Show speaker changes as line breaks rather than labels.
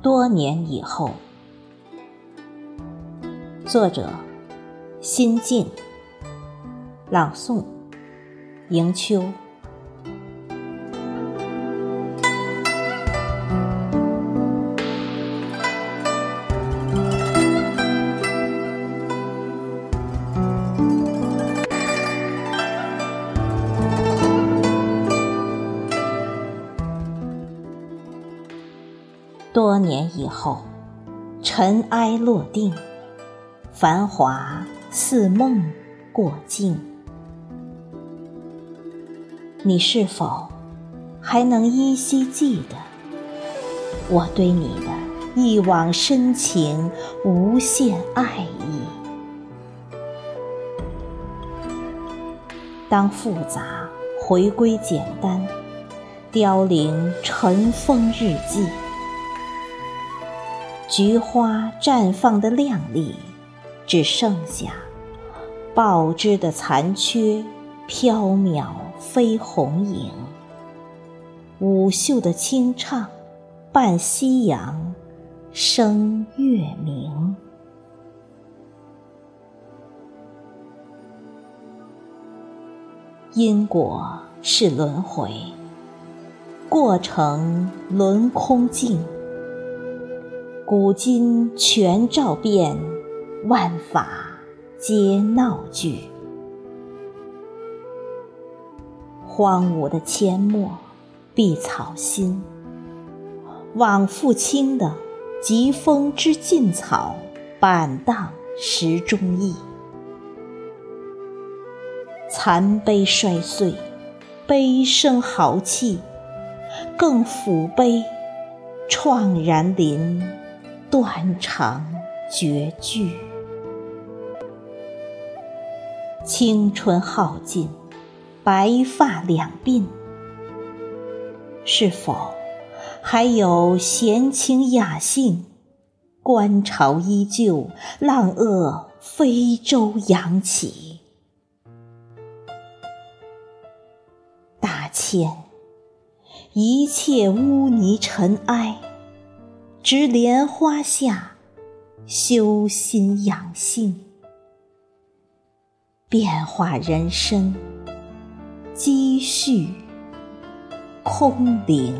多年以后，作者：心静，朗诵：迎秋。多年以后，尘埃落定，繁华似梦过境。你是否还能依稀记得我对你的一往深情、无限爱意？当复杂回归简单，凋零尘封日记。菊花绽放的靓丽，只剩下报枝的残缺，缥缈飞红影。舞袖的清唱，伴夕阳生月明。因果是轮回，过程轮空镜。古今全照遍，万法皆闹剧。荒芜的阡陌，碧草心；往复清的疾风知劲草，板荡石中意。残碑摔碎，悲声豪气，更抚悲怆然临。断肠绝句，青春耗尽，白发两鬓，是否还有闲情雅兴？观潮依旧，浪遏飞舟扬起。大千，一切污泥尘埃。植莲花下修心养性，变化人生，积蓄空灵。